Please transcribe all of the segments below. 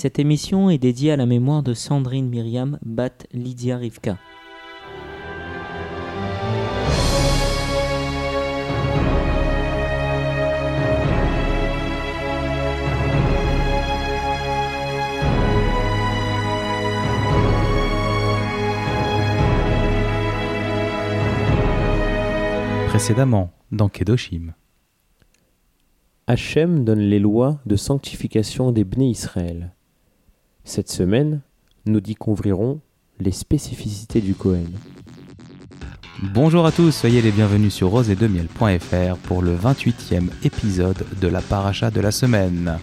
Cette émission est dédiée à la mémoire de Sandrine Myriam Bat Lydia Rivka. Précédemment, dans Kedoshim. Hachem donne les lois de sanctification des Bnei Israël. Cette semaine, nous découvrirons les spécificités du Kohen. Bonjour à tous, soyez les bienvenus sur rosedemiel.fr pour le 28e épisode de la paracha de la semaine.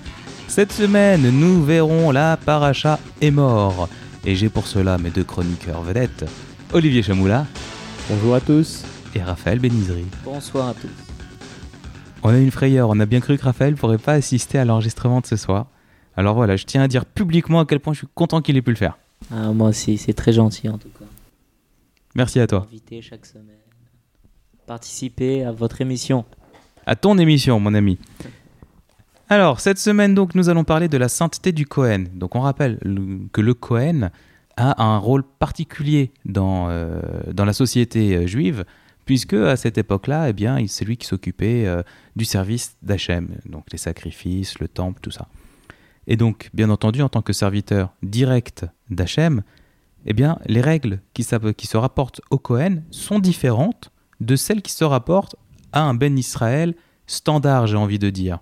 Cette semaine, nous verrons la paracha est mort. Et j'ai pour cela mes deux chroniqueurs vedettes, Olivier Chamoula Bonjour à tous. et Raphaël Benizri. Bonsoir à tous. On a une frayeur, on a bien cru que Raphaël ne pourrait pas assister à l'enregistrement de ce soir. Alors voilà, je tiens à dire publiquement à quel point je suis content qu'il ait pu le faire. Ah, moi aussi, c'est très gentil en tout cas. Merci à toi. Invité chaque semaine. Participer à votre émission. À ton émission, mon ami. Alors, cette semaine, donc, nous allons parler de la sainteté du Cohen. Donc, on rappelle le- que le Cohen a un rôle particulier dans, euh, dans la société euh, juive, puisque à cette époque-là, eh bien, c'est lui qui s'occupait euh, du service d'Hachem, donc les sacrifices, le temple, tout ça. Et donc, bien entendu, en tant que serviteur direct d'Hachem, eh bien, les règles qui, se rapportent au Cohen sont différentes de celles qui se rapportent à un Ben Israël standard, j'ai envie de dire.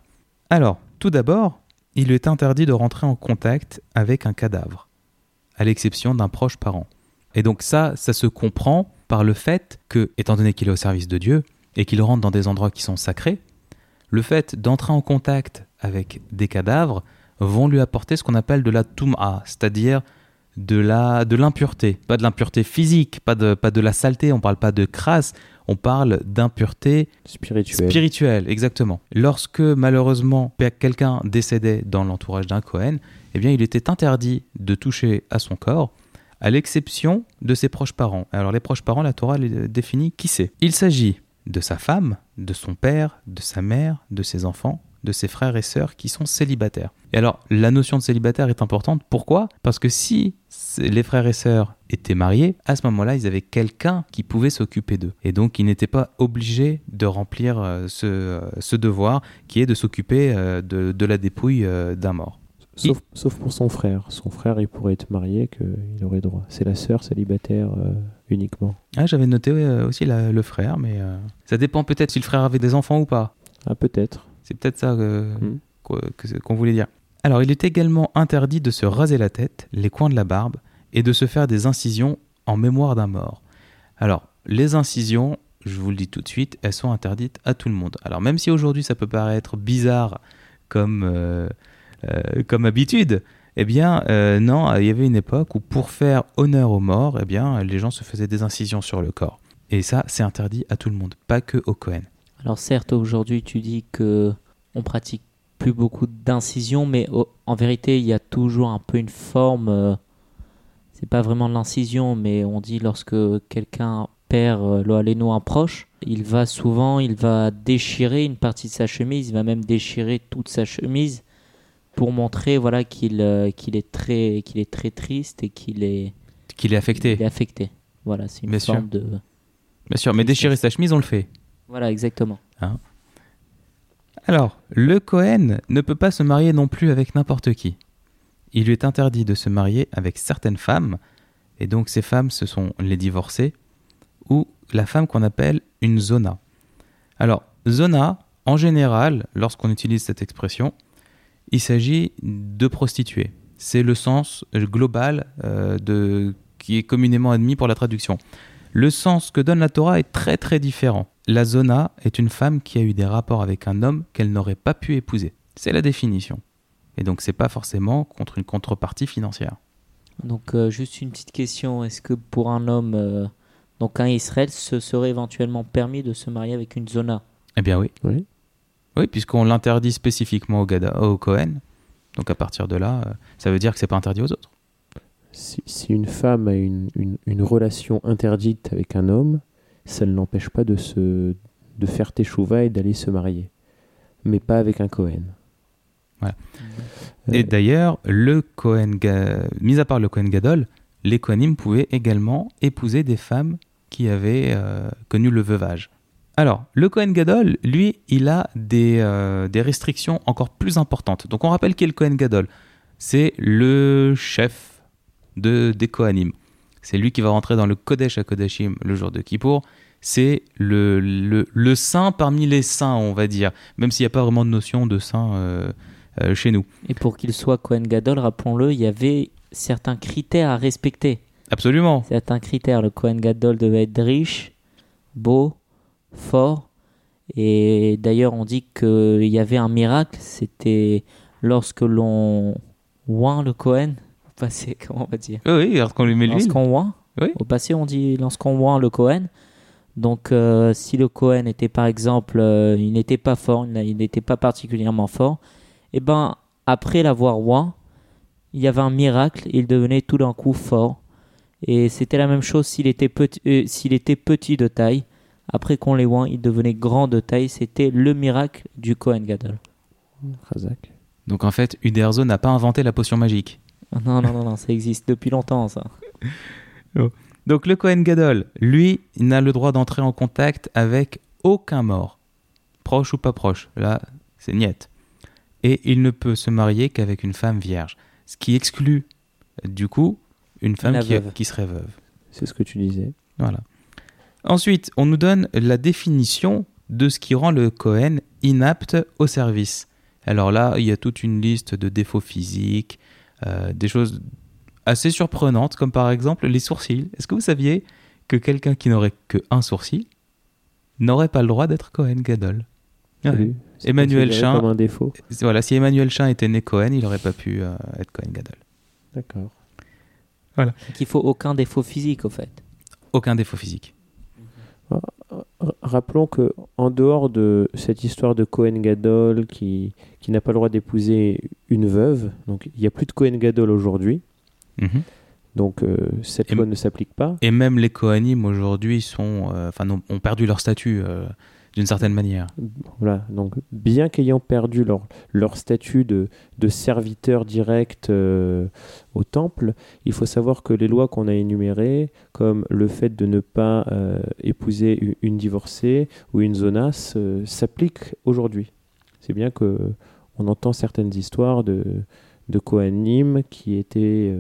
Alors, tout d'abord, il lui est interdit de rentrer en contact avec un cadavre, à l'exception d'un proche parent. Et donc ça, ça se comprend par le fait que, étant donné qu'il est au service de Dieu et qu'il rentre dans des endroits qui sont sacrés, le fait d'entrer en contact avec des cadavres vont lui apporter ce qu'on appelle de la tum'a, c'est-à-dire de la de l'impureté, pas de l'impureté physique, pas de pas de la saleté, on parle pas de crasse, on parle d'impureté Spirituel. Spirituel, exactement. Lorsque malheureusement quelqu'un décédait dans l'entourage d'un Cohen, eh bien il était interdit de toucher à son corps, à l'exception de ses proches parents. Alors les proches parents, la Torah les définit qui c'est. Il s'agit de sa femme, de son père, de sa mère, de ses enfants, de ses frères et sœurs qui sont célibataires. Et alors la notion de célibataire est importante. Pourquoi? Parce que si les frères et sœurs étaient mariés, à ce moment-là, ils avaient quelqu'un qui pouvait s'occuper d'eux. Et donc, ils n'étaient pas obligés de remplir euh, ce, euh, ce devoir qui est de s'occuper euh, de, de la dépouille d'un mort. Sauf, sauf pour son frère. Son frère, il pourrait être marié, qu'il aurait droit. C'est la sœur célibataire euh, uniquement. Ah, J'avais noté aussi la- le frère, mais euh, ça dépend peut-être si le frère avait des enfants ou pas. Ah, peut-être. C'est peut-être ça euh, Hmm. qu'on voulait dire. Alors, il est également interdit de se raser la tête, les coins de la barbe, et de se faire des incisions en mémoire d'un mort. Alors, les incisions, je vous le dis tout de suite, elles sont interdites à tout le monde. Alors, même si aujourd'hui ça peut paraître bizarre comme, euh, euh, comme habitude, eh bien, euh, non, il y avait une époque où pour faire honneur aux morts, eh bien, les gens se faisaient des incisions sur le corps. Et ça, c'est interdit à tout le monde, pas que au Cohen. Alors certes, aujourd'hui, tu dis que on pratique plus beaucoup d'incisions, mais en vérité, il y a toujours un peu une forme. euh, c'est pas vraiment de l'incision, mais on dit lorsque quelqu'un perd euh, lo aleno, un proche, il va souvent, il va déchirer une partie de sa chemise, il va même déchirer toute sa chemise pour montrer voilà qu'il euh, qu'il est très qu'il est très triste et qu'il est, Qu'il est affecté. il est affecté. Voilà, c'est une Bien sûr. forme de Bien sûr, mais déchirer sa chemise, on le fait. Voilà exactement. Alors, le Cohen ne peut pas se marier non plus avec n'importe qui. Il lui est interdit de se marier avec certaines femmes, et donc ces femmes, ce sont les divorcées, ou la femme qu'on appelle une zona. Alors, zona, en général, lorsqu'on utilise cette expression, il s'agit de prostituées. C'est le sens global euh, qui est communément admis pour la traduction. Le sens que donne la Torah est très très différent. La zona est une femme qui a eu des rapports avec un homme qu'elle n'aurait pas pu épouser. C'est la définition. Et donc c'est pas forcément contre une contrepartie financière. Donc euh, juste une petite question, est-ce que pour un homme, euh, donc un Israël, ce serait éventuellement permis de se marier avec une zona? Eh bien oui. Oui. Oui, puisqu'on l'interdit spécifiquement au, Gada, au Cohen. Donc à partir de là, euh, ça veut dire que c'est pas interdit aux autres. Si, si une femme a une, une- une relation interdite avec un homme, ça ne l'empêche pas de, se, de faire teshuva et d'aller se marier. Mais pas avec un Cohen. Et Euh, d'ailleurs, le Kohen, Ga- mis à part le Kohen Gadol, les Kohanim pouvaient également épouser des femmes qui avaient euh, connu le veuvage. Alors, le Kohen Gadol, lui, il a des, euh, des restrictions encore plus importantes. Donc, on rappelle qui est le Kohen Gadol. C'est le chef de, des Kohanim. C'est lui qui va rentrer dans le Kodesh à Kodashim le jour de Kippour. C'est le, le, le saint parmi les saints, on va dire. Même s'il n'y a pas vraiment de notion de saint euh, euh, chez nous. Et pour qu'il soit Cohen Gadol, rappelons-le, il y avait certains critères à respecter. Absolument. Certains critères. Le Cohen Gadol devait être riche, beau, fort. Et d'ailleurs, on dit qu'il y avait un miracle. C'était lorsque l'on oint le Cohen. Passé, comment on va dire Oui, oui, lorsqu'on lui met l'huile. Lorsqu'on oint. Oui. Au passé, on dit lorsqu'on oint le Cohen. Donc, euh, si le Cohen était par exemple, euh, il n'était pas fort, il n'était pas particulièrement fort, et ben après l'avoir oint, il y avait un miracle, il devenait tout d'un coup fort. Et c'était la même chose s'il était petit, euh, s'il était petit de taille. Après qu'on les oint, il devenait grand de taille. C'était le miracle du Cohen Gadol. Razak. Donc en fait, Uderzo n'a pas inventé la potion magique. Non, non, non, non, ça existe depuis longtemps, ça. Donc le Kohen Gadol, lui, n'a le droit d'entrer en contact avec aucun mort, proche ou pas proche. Là, c'est niette. Et il ne peut se marier qu'avec une femme vierge, ce qui exclut du coup une femme qui, qui serait veuve. C'est ce que tu disais. Voilà. Ensuite, on nous donne la définition de ce qui rend le Cohen inapte au service. Alors là, il y a toute une liste de défauts physiques, des choses assez surprenantes, comme par exemple les sourcils. Est-ce que vous saviez que quelqu'un qui n'aurait que un sourcil n'aurait pas le droit d'être Cohen Gadol? Ouais. Salut. C'est Emmanuel Chin. comme un défaut. Voilà, si Emmanuel Chin était né Cohen, il n'aurait pas pu euh, être Cohen Gadol. D'accord. Qu'il faut aucun défaut physique, au fait. Aucun défaut physique. Rappelons que en dehors de cette histoire de Cohen Gadol qui, qui n'a pas le droit d'épouser une veuve, donc il n'y a plus de Cohen Gadol aujourd'hui, Mhm. donc euh, cette Et loi ne s'applique pas. Et même les Kohanim aujourd'hui sont, euh, enfin, ont perdu leur statut euh, d'une certaine manière. Voilà, donc bien qu'ayant perdu leur, statut de, serviteur direct euh, au temple, il faut savoir que les lois qu'on a énumérées, comme le fait de ne pas euh, épouser une divorcée ou une zonasse, euh, s'appliquent aujourd'hui. C'est bien que on entend certaines histoires de, Kohanim qui étaient,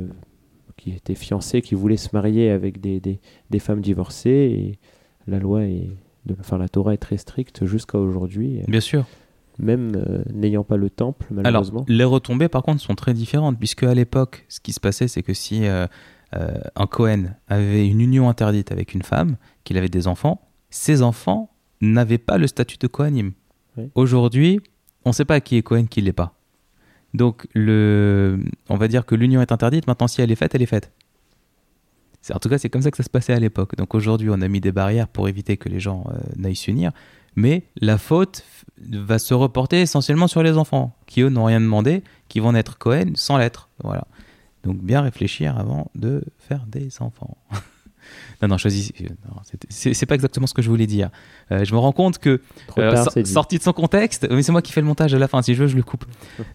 qui étaient fiancés, qui voulaient se marier avec des, des, des femmes divorcées, et la loi est de, enfin, la Torah est très stricte jusqu'à aujourd'hui, Bien sûr. même euh, n'ayant pas le temple, malheureusement. Alors, les retombées, par contre, sont très différentes, puisque à l'époque, ce qui se passait, c'est que si euh, euh, un Cohen avait une union interdite avec une femme, qu'il avait des enfants, ses enfants n'avaient pas le statut de Kohanim. Oui. Aujourd'hui, on ne sait pas qui est Cohen, qui ne l'est pas. Donc, le, on va dire que l'union est interdite. Maintenant, si elle est faite, elle est faite. En tout cas, c'est comme ça que ça se passait à l'époque. Donc aujourd'hui, on a mis des barrières pour éviter que les gens euh, n'aillent s'unir. Mais la faute va se reporter essentiellement sur les enfants, qui eux n'ont rien demandé, qui vont naître Cohen sans l'être. Voilà. Donc bien réfléchir avant de faire des enfants. non, non, choisis. euh, C'est pas exactement ce que je voulais dire. Euh, je me rends compte que euh, tard, sorti de son contexte, mais c'est moi qui fais le montage à la fin, si je veux, je le coupe.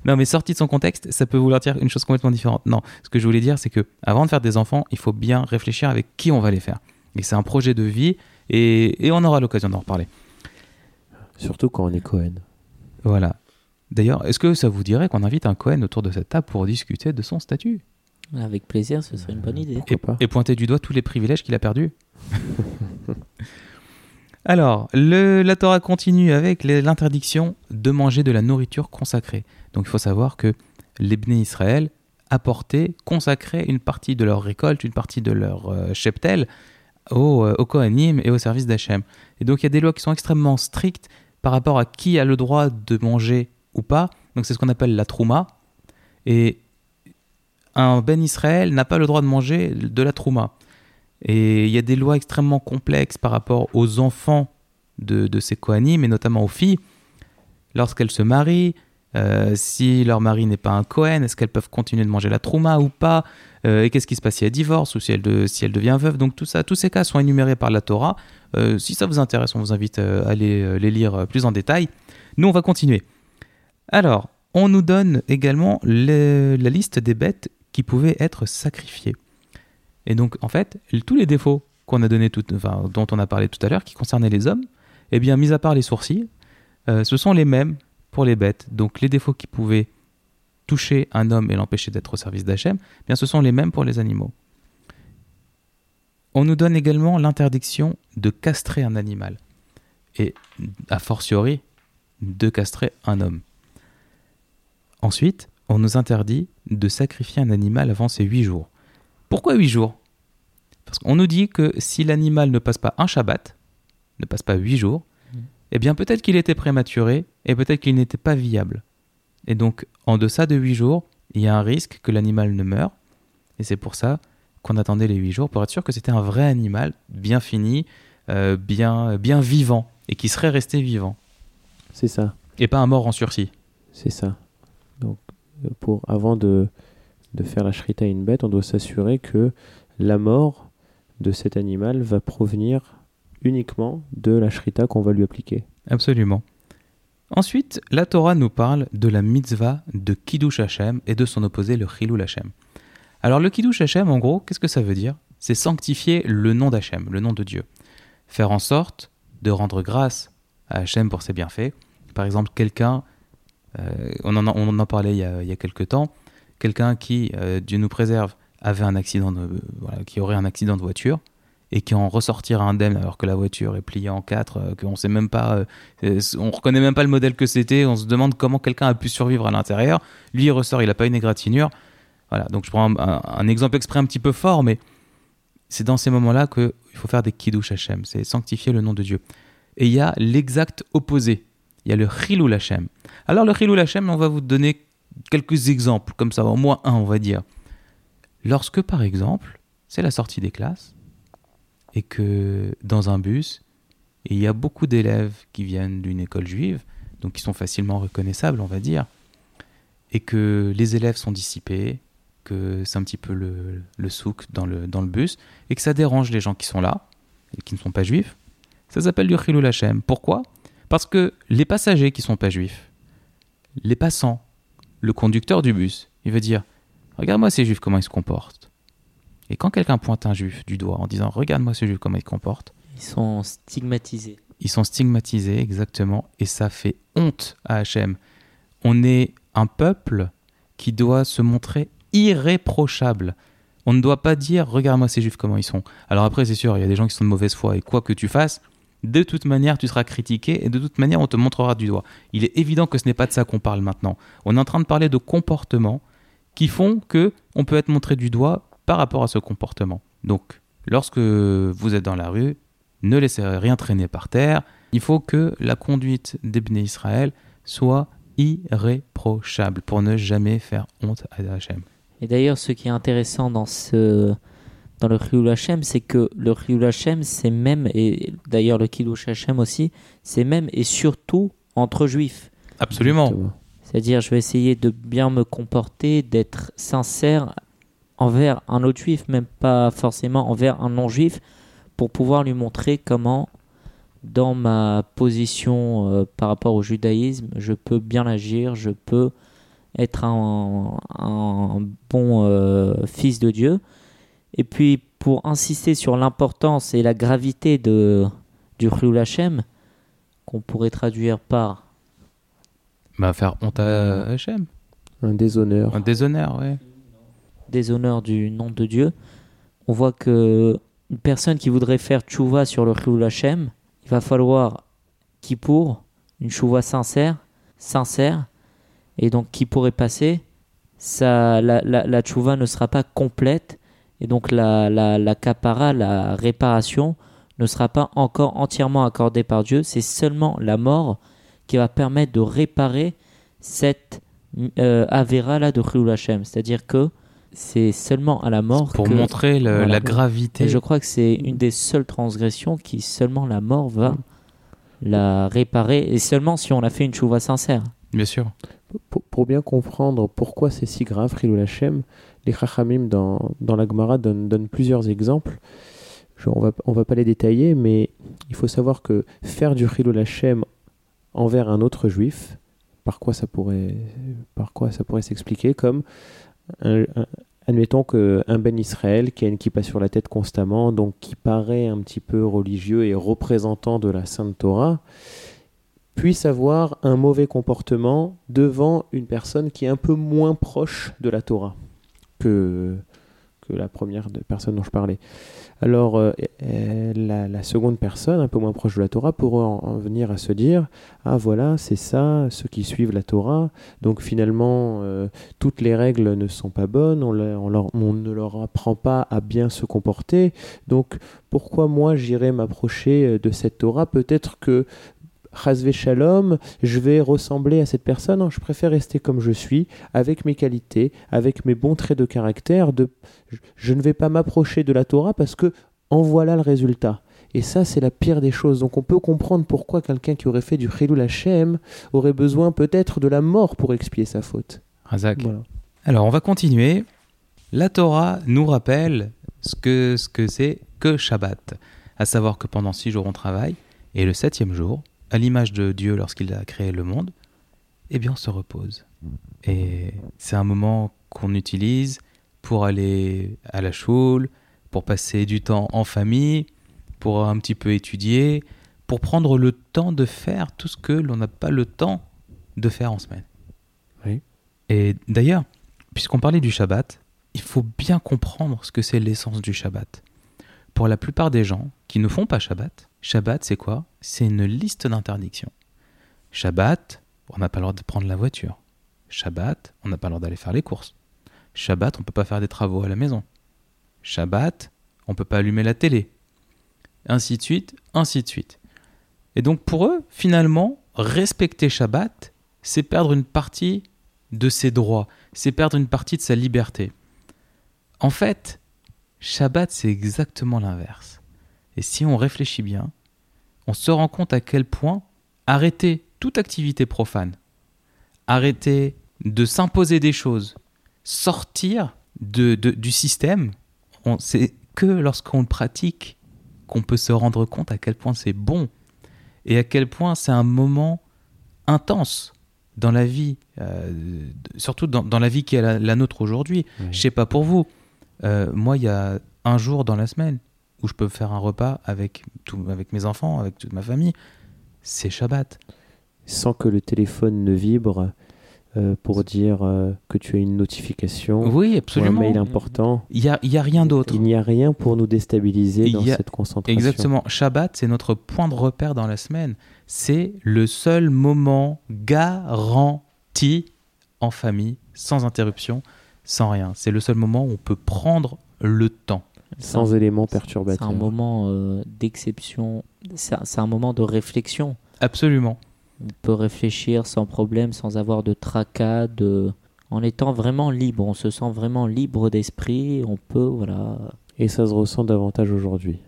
Non, mais sorti de son contexte, ça peut vouloir dire une chose complètement différente. Non, ce que je voulais dire, c'est que avant de faire des enfants, il faut bien réfléchir avec qui on va les faire. Et c'est un projet de vie, et, et on aura l'occasion d'en reparler. Surtout quand on est Cohen. Voilà. D'ailleurs, est-ce que ça vous dirait qu'on invite un Cohen autour de cette table pour discuter de son statut? Avec plaisir, ce serait une bonne idée. Et pointer du doigt tous les privilèges qu'il a perdus Alors, le, la Torah continue avec l'interdiction de manger de la nourriture consacrée. Donc il faut savoir que les Bnei Israël apportaient, consacraient une partie de leur récolte, une partie de leur euh, cheptel au, euh, au Kohanim et au service d'Hachem. Et donc il y a des lois qui sont extrêmement strictes par rapport à qui a le droit de manger ou pas. Donc c'est ce qu'on appelle la trouma. Et un Ben Israël n'a pas le droit de manger de la trouma. Et il y a des lois extrêmement complexes par rapport aux enfants de, de ces Kohanim, et notamment aux filles. Lorsqu'elles se marient, euh, si leur mari n'est pas un Kohen, est-ce qu'elles peuvent continuer de manger la trouma ou pas Euh, Et qu'est-ce qui se passe si elle divorce ou si elle, de- si elle devient veuve Donc tout ça, tous ces cas sont énumérés par la Torah. Euh, si ça vous intéresse, on vous invite à aller les lire plus en détail. Nous, on va continuer. Alors, on nous donne également le- la liste des bêtes qui pouvaient être sacrifiées. Et donc, en fait, tous les défauts qu'on a donné dont on a parlé tout à l'heure, qui concernaient les hommes, eh bien, mis à part les sourcils, euh, ce sont les mêmes pour les bêtes. Donc, les défauts qui pouvaient toucher un homme et l'empêcher d'être au service d'Hachem, eh bien, ce sont les mêmes pour les animaux. On nous donne également l'interdiction de castrer un animal. Et, a fortiori, de castrer un homme. Ensuite, on nous interdit de sacrifier un animal avant ses huit jours. Pourquoi huit jours? Parce qu'on nous dit que si l'animal ne passe pas un Shabbat, ne passe pas huit jours, eh bien peut-être qu'il était prématuré et peut-être qu'il n'était pas viable. Et donc, en deçà de huit jours, il y a un risque que l'animal ne meure. Et c'est pour ça qu'on attendait les huit jours pour être sûr que c'était un vrai animal, bien fini, euh, bien, bien vivant, et qui serait resté vivant. C'est ça. Et pas un mort en sursis. C'est ça. Pour, avant de, faire la shrita à une bête, on doit s'assurer que la mort de cet animal va provenir uniquement de la shrita qu'on va lui appliquer. Absolument. Ensuite, la Torah nous parle de la mitzvah de Kiddush Hashem et de son opposé, le Chilul Hashem. Alors, le Kiddush Hashem, en gros, qu'est-ce que ça veut dire? C'est sanctifier le nom d'Hachem, le nom de Dieu. Faire en sorte de rendre grâce à Hachem pour ses bienfaits. Par exemple, quelqu'un, on, en, on en parlait il y a, il a quelques temps, quelqu'un qui, euh, Dieu nous préserve, avait un accident de, voilà, qui aurait un accident de voiture et qui en ressortira indemne alors que la voiture est pliée en quatre, euh, qu'on sait même pas, euh, on reconnaît même pas le modèle que c'était, on se demande comment quelqu'un a pu survivre à l'intérieur. Lui, il ressort, il a pas une égratignure. Voilà, donc je prends un exemple exprès un petit peu fort, mais c'est dans ces moments-là qu'il faut faire des kiddush Hashem, c'est sanctifier le nom de Dieu. Et il y a l'exact opposé, il y a le chilul Hashem. Alors le chilul Hashem, on va vous donner quelques exemples, comme ça, au moins un, on va dire. Lorsque, par exemple, c'est la sortie des classes, et que dans un bus, il y a beaucoup d'élèves qui viennent d'une école juive, donc qui sont facilement reconnaissables, on va dire, et que les élèves sont dissipés, que c'est un petit peu le, souk dans le, dans le bus, et que ça dérange les gens qui sont là, et qui ne sont pas juifs, ça s'appelle du Chilul Hashem. Pourquoi? Parce que les passagers qui ne sont pas juifs, les passants, le conducteur du bus, il veut dire Regarde-moi ces juifs, comment ils se comportent. Et quand quelqu'un pointe un juif du doigt en disant Regarde-moi ce juif, comment il se comporte, Ils sont stigmatisés. ils sont stigmatisés, exactement, et ça fait honte à Hachem. On est un peuple qui doit se montrer irréprochable. On ne doit pas dire Regarde-moi ces juifs, comment ils sont. Alors après, c'est sûr, il y a des gens qui sont de mauvaise foi, et quoi que tu fasses, de toute manière, tu seras critiqué, et de toute manière, on te montrera du doigt. Il est évident que ce n'est pas de ça qu'on parle maintenant. On est en train de parler de comportements qui font que on peut être montré du doigt par rapport à ce comportement. Donc, lorsque vous êtes dans la rue, ne laissez rien traîner par terre. Il faut que la conduite d'Ebné Israël soit irréprochable pour ne jamais faire honte à Hachem. Et d'ailleurs, ce qui est intéressant dans ce dans le Chilul Hashem, c'est que le Chilul Hashem, c'est même, et d'ailleurs le Kiddush Hashem aussi, c'est même et surtout entre juifs. Absolument. C'est-à-dire, je vais essayer de bien me comporter, d'être sincère envers un autre juif, même pas forcément envers un non-juif, pour pouvoir lui montrer comment, dans ma position euh, par rapport au judaïsme, je peux bien agir, je peux être un, un bon euh, fils de Dieu. Et puis, pour insister sur l'importance et la gravité de, du Chilul Hashem, qu'on pourrait traduire par Bah, faire honte à Hachem. Un déshonneur. Un déshonneur, ouais. déshonneur du nom de Dieu, on voit que une personne qui voudrait faire tchouva sur le Chilul Hashem, il va falloir Kippour, une tchouva sincère, sincère, et donc qui pourrait passer, ça, la, la, la tchouva ne sera pas complète, et donc la, la, la kapara, la réparation, ne sera pas encore entièrement accordée par Dieu, c'est seulement la mort qui va permettre de réparer cette euh, Avera là de Chilul Hashem, c'est-à-dire que c'est seulement à la mort Pour que montrer le- voilà. la gravité. et je crois que c'est une des seules transgressions qui seulement la mort va la réparer et seulement si on a fait une chouva sincère. Bien sûr. Pour, pour bien comprendre pourquoi c'est si grave, Chilul Hashem, les Chachamim dans, la Gemara donnent, plusieurs exemples. On on va pas les détailler, mais il faut savoir que faire du Chilul Hashem envers un autre juif, par quoi ça pourrait, s'expliquer comme un- admettons qu'un Ben Israël qui a une kippa sur la tête constamment, donc qui paraît un petit peu religieux et représentant de la Sainte Torah, puisse avoir un mauvais comportement devant une personne qui est un peu moins proche de la Torah que, que la première personne dont je parlais. Alors, euh, la, la seconde personne, un peu moins proche de la Torah, pourrait en, en venir à se dire Ah, voilà, c'est ça, ceux qui suivent la Torah. Donc, finalement, euh, toutes les règles ne sont pas bonnes, on leur- on ne leur apprend pas à bien se comporter. Donc, pourquoi moi j'irais m'approcher euh, de cette Torah? Peut-être que. Shalom, je vais ressembler à cette personne. Non, je préfère rester comme je suis, avec mes qualités, avec mes bons traits de caractère. De... je- ne vais pas m'approcher de la Torah parce que en voilà le résultat. Et ça, c'est la pire des choses. Donc on peut comprendre pourquoi quelqu'un qui aurait fait du Chilul Hashem aurait besoin peut-être de la mort pour expier sa faute. Razak. Voilà. Alors, on va continuer. La Torah nous rappelle ce que ce que c'est que Shabbat, à savoir que pendant six jours on travaille et le septième jour, à l'image de Dieu lorsqu'il a créé le monde, eh bien on se repose. Et c'est un moment qu'on utilise pour aller à la choule, pour passer du temps en famille, pour un petit peu étudier, pour prendre le temps de faire tout ce que l'on n'a pas le temps de faire en semaine. Oui. Et d'ailleurs, puisqu'on parlait du Shabbat, il faut bien comprendre ce que c'est l'essence du Shabbat. Pour la plupart des gens qui ne font pas Shabbat, Shabbat c'est quoi? C'est une liste d'interdictions. Shabbat, on n'a pas le droit de prendre la voiture. Shabbat, on n'a pas le droit d'aller faire les courses. Shabbat, on ne peut pas faire des travaux à la maison. Shabbat, on ne peut pas allumer la télé. Ainsi de suite, ainsi de suite. Et donc pour eux, finalement, respecter Shabbat, c'est perdre une partie de ses droits, c'est perdre une partie de sa liberté. En fait, Shabbat, c'est exactement l'inverse. Et si on réfléchit bien, on se rend compte à quel point arrêter toute activité profane, arrêter de s'imposer des choses, sortir de, de- du système, c'est que lorsqu'on le pratique qu'on peut se rendre compte à quel point c'est bon et à quel point c'est un moment intense dans la vie, euh, surtout dans, dans la vie qui est la, la nôtre aujourd'hui. Ouais. Je sais pas pour vous, euh, moi il y a un jour dans la semaine où je peux faire un repas avec, tout, avec mes enfants, avec toute ma famille, c'est Shabbat. Sans que le téléphone ne vibre euh, pour dire euh, que tu as une notification Oui, ou un mail important. Il n'y a, y a rien d'autre. Il n'y a rien pour nous déstabiliser Il dans a- cette concentration. Exactement. Shabbat, c'est notre point de repère dans la semaine. C'est le seul moment garanti en famille, sans interruption, sans rien. C'est le seul moment où on peut prendre le temps. Sans éléments C'est perturbateurs. un moment euh, d'exception, c'est un- c'est moment de réflexion. Absolument. On peut réfléchir sans problème, sans avoir de tracas, de... en étant vraiment libre. On se sent vraiment libre d'esprit. On peut, voilà. Et ça se ressent davantage aujourd'hui.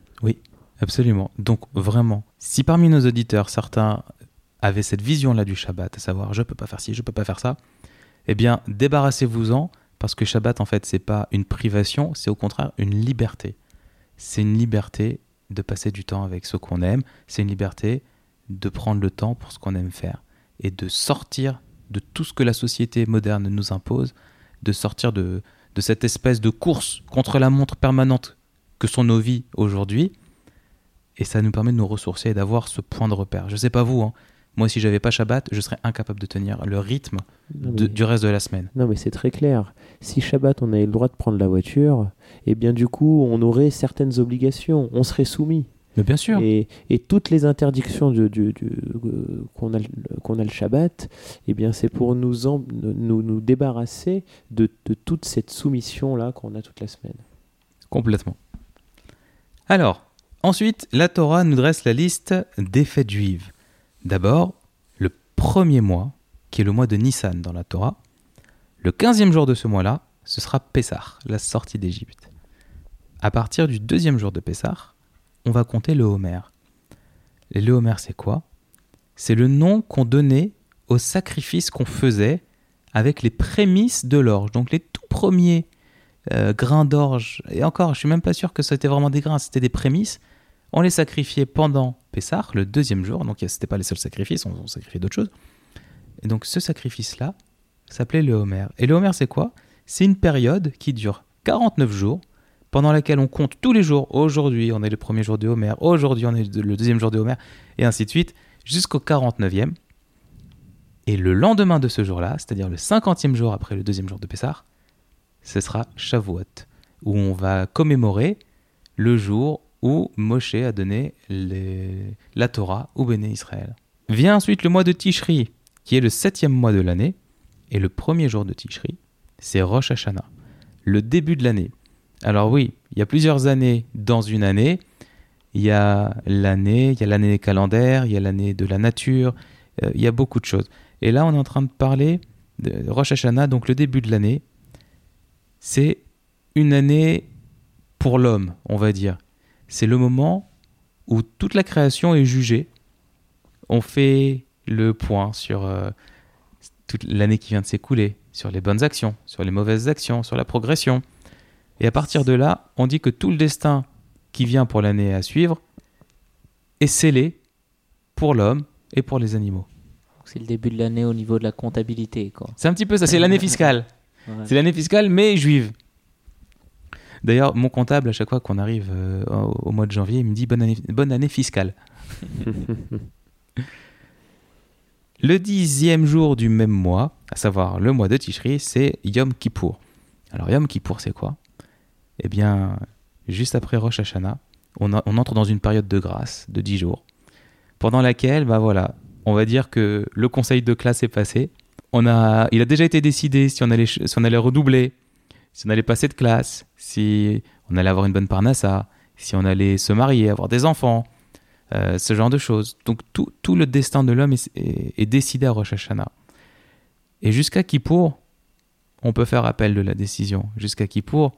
Absolument. Donc vraiment, si parmi nos auditeurs, certains avaient cette vision-là du Shabbat, à savoir je peux pas faire ci, je peux pas faire ça, eh bien débarrassez-vous-en, parce que Shabbat en fait c'est pas une privation, c'est au contraire une liberté. C'est une liberté de passer du temps avec ceux qu'on aime, c'est une liberté de prendre le temps pour ce qu'on aime faire et de sortir de tout ce que la société moderne nous impose, de sortir de, de cette espèce de course contre la montre permanente que sont nos vies aujourd'hui et ça nous permet de nous ressourcer et d'avoir ce point de repère. Je sais pas vous, hein. Moi si j'avais pas Shabbat, je serais incapable de tenir le rythme Non, de- mais- du reste de la semaine. Non, mais c'est très clair. Si Shabbat, on avait le droit de prendre la voiture, eh bien, du coup, on aurait certaines obligations. On serait soumis. Mais bien sûr. Et, et toutes les interdictions du- du- du- euh, qu'on a, le- qu'on a le Shabbat, eh bien, c'est pour nous, en- nous, nous débarrasser de, de toute cette soumission-là qu'on a toute la semaine. Complètement. Alors, ensuite, la Torah nous dresse la liste des fêtes juives. D'abord, le premier mois, qui est le mois de Nissan dans la Torah. Le quinzième jour de ce mois-là, ce sera Pessah, la sortie d'Égypte. À partir du deuxième jour de Pessah, on va compter le Homer. Le Homer, c'est quoi? C'est le nom qu'on donnait aux sacrifices qu'on faisait avec les prémices de l'orge. Donc les tout premiers euh, grains d'orge. Et encore, je suis même pas sûr que c'était vraiment des grains, c'était des prémices. On les sacrifiait pendant Pessah, le deuxième jour. Donc c'était pas les seuls sacrifices, on, on sacrifiait d'autres choses. Et donc ce sacrifice-là s'appelait le Homer. Et le Homer, c'est quoi? C'est une période qui dure 49 jours, pendant laquelle on compte tous les jours. Aujourd'hui, on est le premier jour du Homer. Aujourd'hui, on est le deuxième jour du Homer. Et ainsi de suite, jusqu'au 49e. Et le lendemain de ce jour-là, c'est-à-dire le 50e jour après le deuxième jour de Pessah, ce sera Shavuot, où on va commémorer le jour où Moshe a donné la Torah au Béné Israël. Vient ensuite le mois de Tishri, qui est le septième mois de l'année, et le premier jour de Tishri, c'est Rosh Hashanah, le début de l'année. Alors oui, il y a plusieurs années dans une année. Il y a l'année, il y a l'année calendaire, il y a l'année de la nature, euh, il y a beaucoup de choses. Et là, on est en train de parler de Rosh Hashanah, donc le début de l'année. C'est une année pour l'homme, on va dire. C'est le moment où toute la création est jugée. On fait le point sur euh, toute l'année qui vient de s'écouler, sur les bonnes actions, sur les mauvaises actions, sur la progression. Et à partir de là, on dit que tout le destin qui vient pour l'année à suivre est scellé pour l'homme et pour les animaux. C'est le début de l'année au niveau de la comptabilité. C'est un petit peu ça, c'est l'année fiscale. Ouais. C'est l'année fiscale, mais juive. D'ailleurs, mon comptable, à chaque fois qu'on arrive euh, au mois de janvier, il me dit bonne année, bonne année fiscale. le dixième jour du même mois, à savoir le mois de Tishri, c'est Yom Kippour. Alors Yom Kippour, c'est quoi? Eh bien, juste après Rosh Hashanah, on, a- on entre dans une période de grâce de 10 jours, pendant laquelle, bah voilà, on va dire que le conseil de classe est passé. On a, il a déjà été décidé si on allait, si on allait redoubler, si on allait passer de classe, si on allait avoir une bonne parnassa, si on allait se marier, avoir des enfants, euh, ce genre de choses. Donc tout, tout le destin de l'homme est, décidé à Rosh Hashanah. Et jusqu'à Kippour, on peut faire appel de la décision. Jusqu'à Kippour,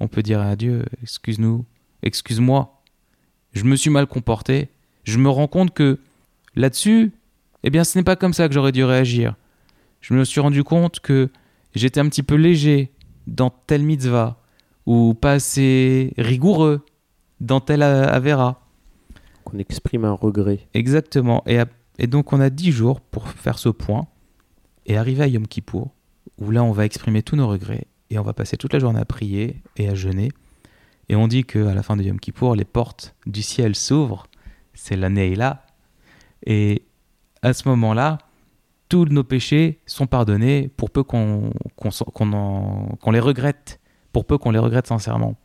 on peut dire à Dieu, excuse-nous, excuse-moi, je me suis mal comporté, je me rends compte que là-dessus, eh bien ce n'est pas comme ça que j'aurais dû réagir. Je me suis rendu compte que j'étais un petit peu léger dans telle mitzvah, ou pas assez rigoureux dans telle avera. Qu'on exprime un regret. Exactement. Et, donc on a 10 jours pour faire ce point et arriver à Yom Kippour, où là on va exprimer tous nos regrets et on va passer toute la journée à prier et à jeûner. Et on dit qu'à la fin de Yom Kippour, les portes du ciel s'ouvrent, c'est l'année est là. Et à ce moment-là, tous nos péchés sont pardonnés pour peu qu'on les regrette, pour peu qu'on les regrette sincèrement.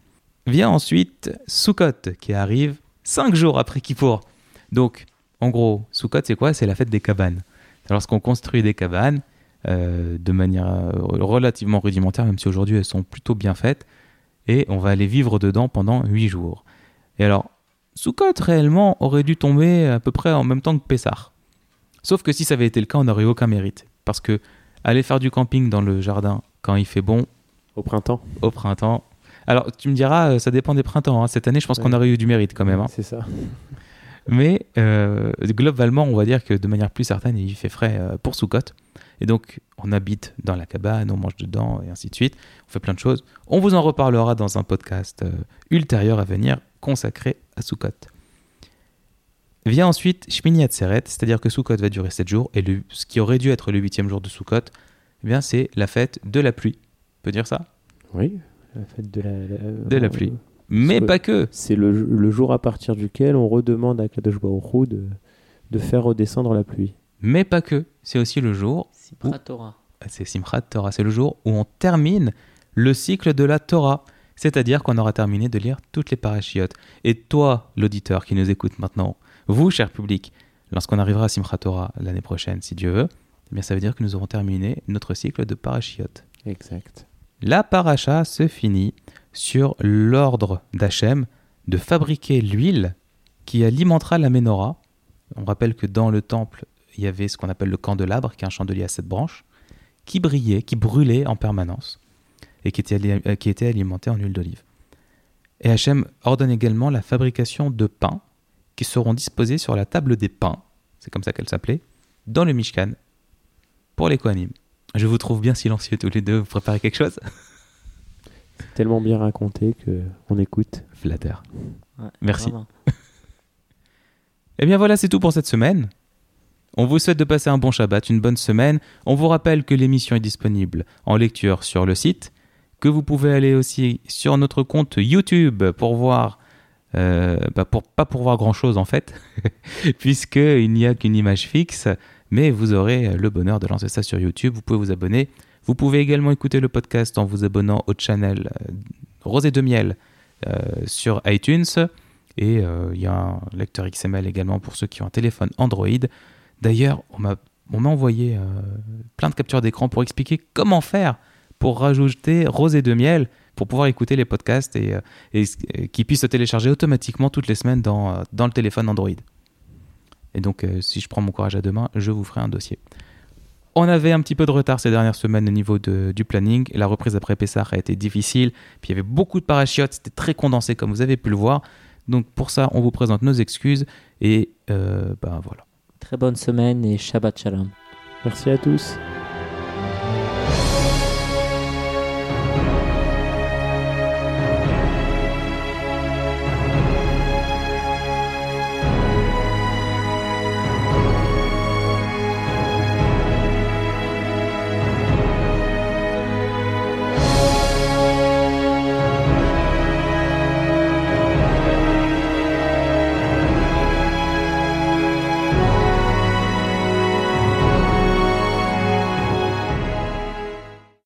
Vient ensuite Sukkot qui arrive cinq jours après Kippour. Donc, en gros, Sukkot, c'est quoi? C'est la fête des cabanes. Lorsqu'on construit des cabanes euh, de manière euh, relativement rudimentaire, même si aujourd'hui elles sont plutôt bien faites, et on va aller vivre dedans pendant huit jours. Et alors, Sukkot, réellement, aurait dû tomber à peu près en même temps que Pessah. Sauf que si ça avait été le cas, on n'aurait eu aucun mérite. Parce que aller faire du camping dans le jardin quand il fait bon, Au printemps. au printemps. Alors, tu me diras, euh, ça dépend des printemps. hein. Cette année, je pense qu'on aurait eu du mérite quand même. hein. C'est ça. Mais euh, globalement, on va dire que de manière plus certaine, il fait frais euh, pour Soukot. Et donc, on habite dans la cabane, on mange dedans, et ainsi de suite. On fait plein de choses. On vous en reparlera dans un podcast euh, ultérieur à venir consacré à Soukot. Vient ensuite Shmini Atzeret, c'est-à-dire que Soukot va durer 7 jours, et le, ce qui aurait dû être le huitième jour de Soukot, eh bien, c'est la fête de la pluie. On peut dire ça? Oui, la fête de la, la- De la pluie. Mais pas que. C'est le, le jour à partir duquel on redemande à Kadosh Baruch de, de faire redescendre la pluie. Mais pas que. C'est aussi le jour Sipra Torah. c'est Simchat Torah, c'est le jour où on termine le cycle de la Torah. C'est-à-dire qu'on aura terminé de lire toutes les parachiotes. Et toi, l'auditeur qui nous écoute maintenant, vous, cher public, lorsqu'on arrivera à Simchat Torah l'année prochaine, si Dieu veut, eh bien ça veut dire que nous aurons terminé notre cycle de parachiotes. Exact. La paracha se finit sur l'ordre d'Hachem de fabriquer l'huile qui alimentera la menorah. On rappelle que dans le temple, il y avait ce qu'on appelle le candelabre, qui est un chandelier à sept branches, qui brillait, qui brûlait en permanence et qui était, euh, qui était alimenté en huile d'olive. Et Hachem ordonne également la fabrication de pains qui seront disposés sur la table des pains, c'est comme ça qu'elle s'appelait, dans le Mishkan, pour les Kohanim. Je vous trouve bien silencieux tous les deux, vous préparez quelque chose? C'est tellement bien raconté que on écoute. Flatteur. Ouais, Merci. Eh bien voilà, c'est tout pour cette semaine. On vous souhaite de passer un bon Shabbat, une bonne semaine. On vous rappelle que l'émission est disponible en lecture sur le site, que vous pouvez aller aussi sur notre compte YouTube pour voir, euh, bah pour, pas pour voir grand chose en fait, puisqu'il n'y a qu'une image fixe, mais vous aurez le bonheur de lancer ça sur YouTube. Vous pouvez vous abonner. Vous pouvez également écouter le podcast en vous abonnant au channel euh, Rosé de Miel euh, sur iTunes. Et euh, il y a un lecteur XML également pour ceux qui ont un téléphone Android. D'ailleurs, on m'a envoyé euh, plein de captures d'écran pour expliquer comment faire pour rajouter Rosé de Miel pour pouvoir écouter les podcasts et, euh, et, et qui puissent se télécharger automatiquement toutes les semaines dans, euh, dans le téléphone Android. Et donc, euh, si je prends mon courage à deux mains, je vous ferai un dossier. On avait un petit peu de retard ces dernières semaines au niveau de- du planning. Et la reprise après Pessah a été difficile. Puis il y avait beaucoup de parachutes. C'était très condensé, comme vous avez pu le voir. Donc pour ça, on vous présente nos excuses. Et euh, ben voilà. Très bonne semaine et Shabbat Shalom. Merci à tous.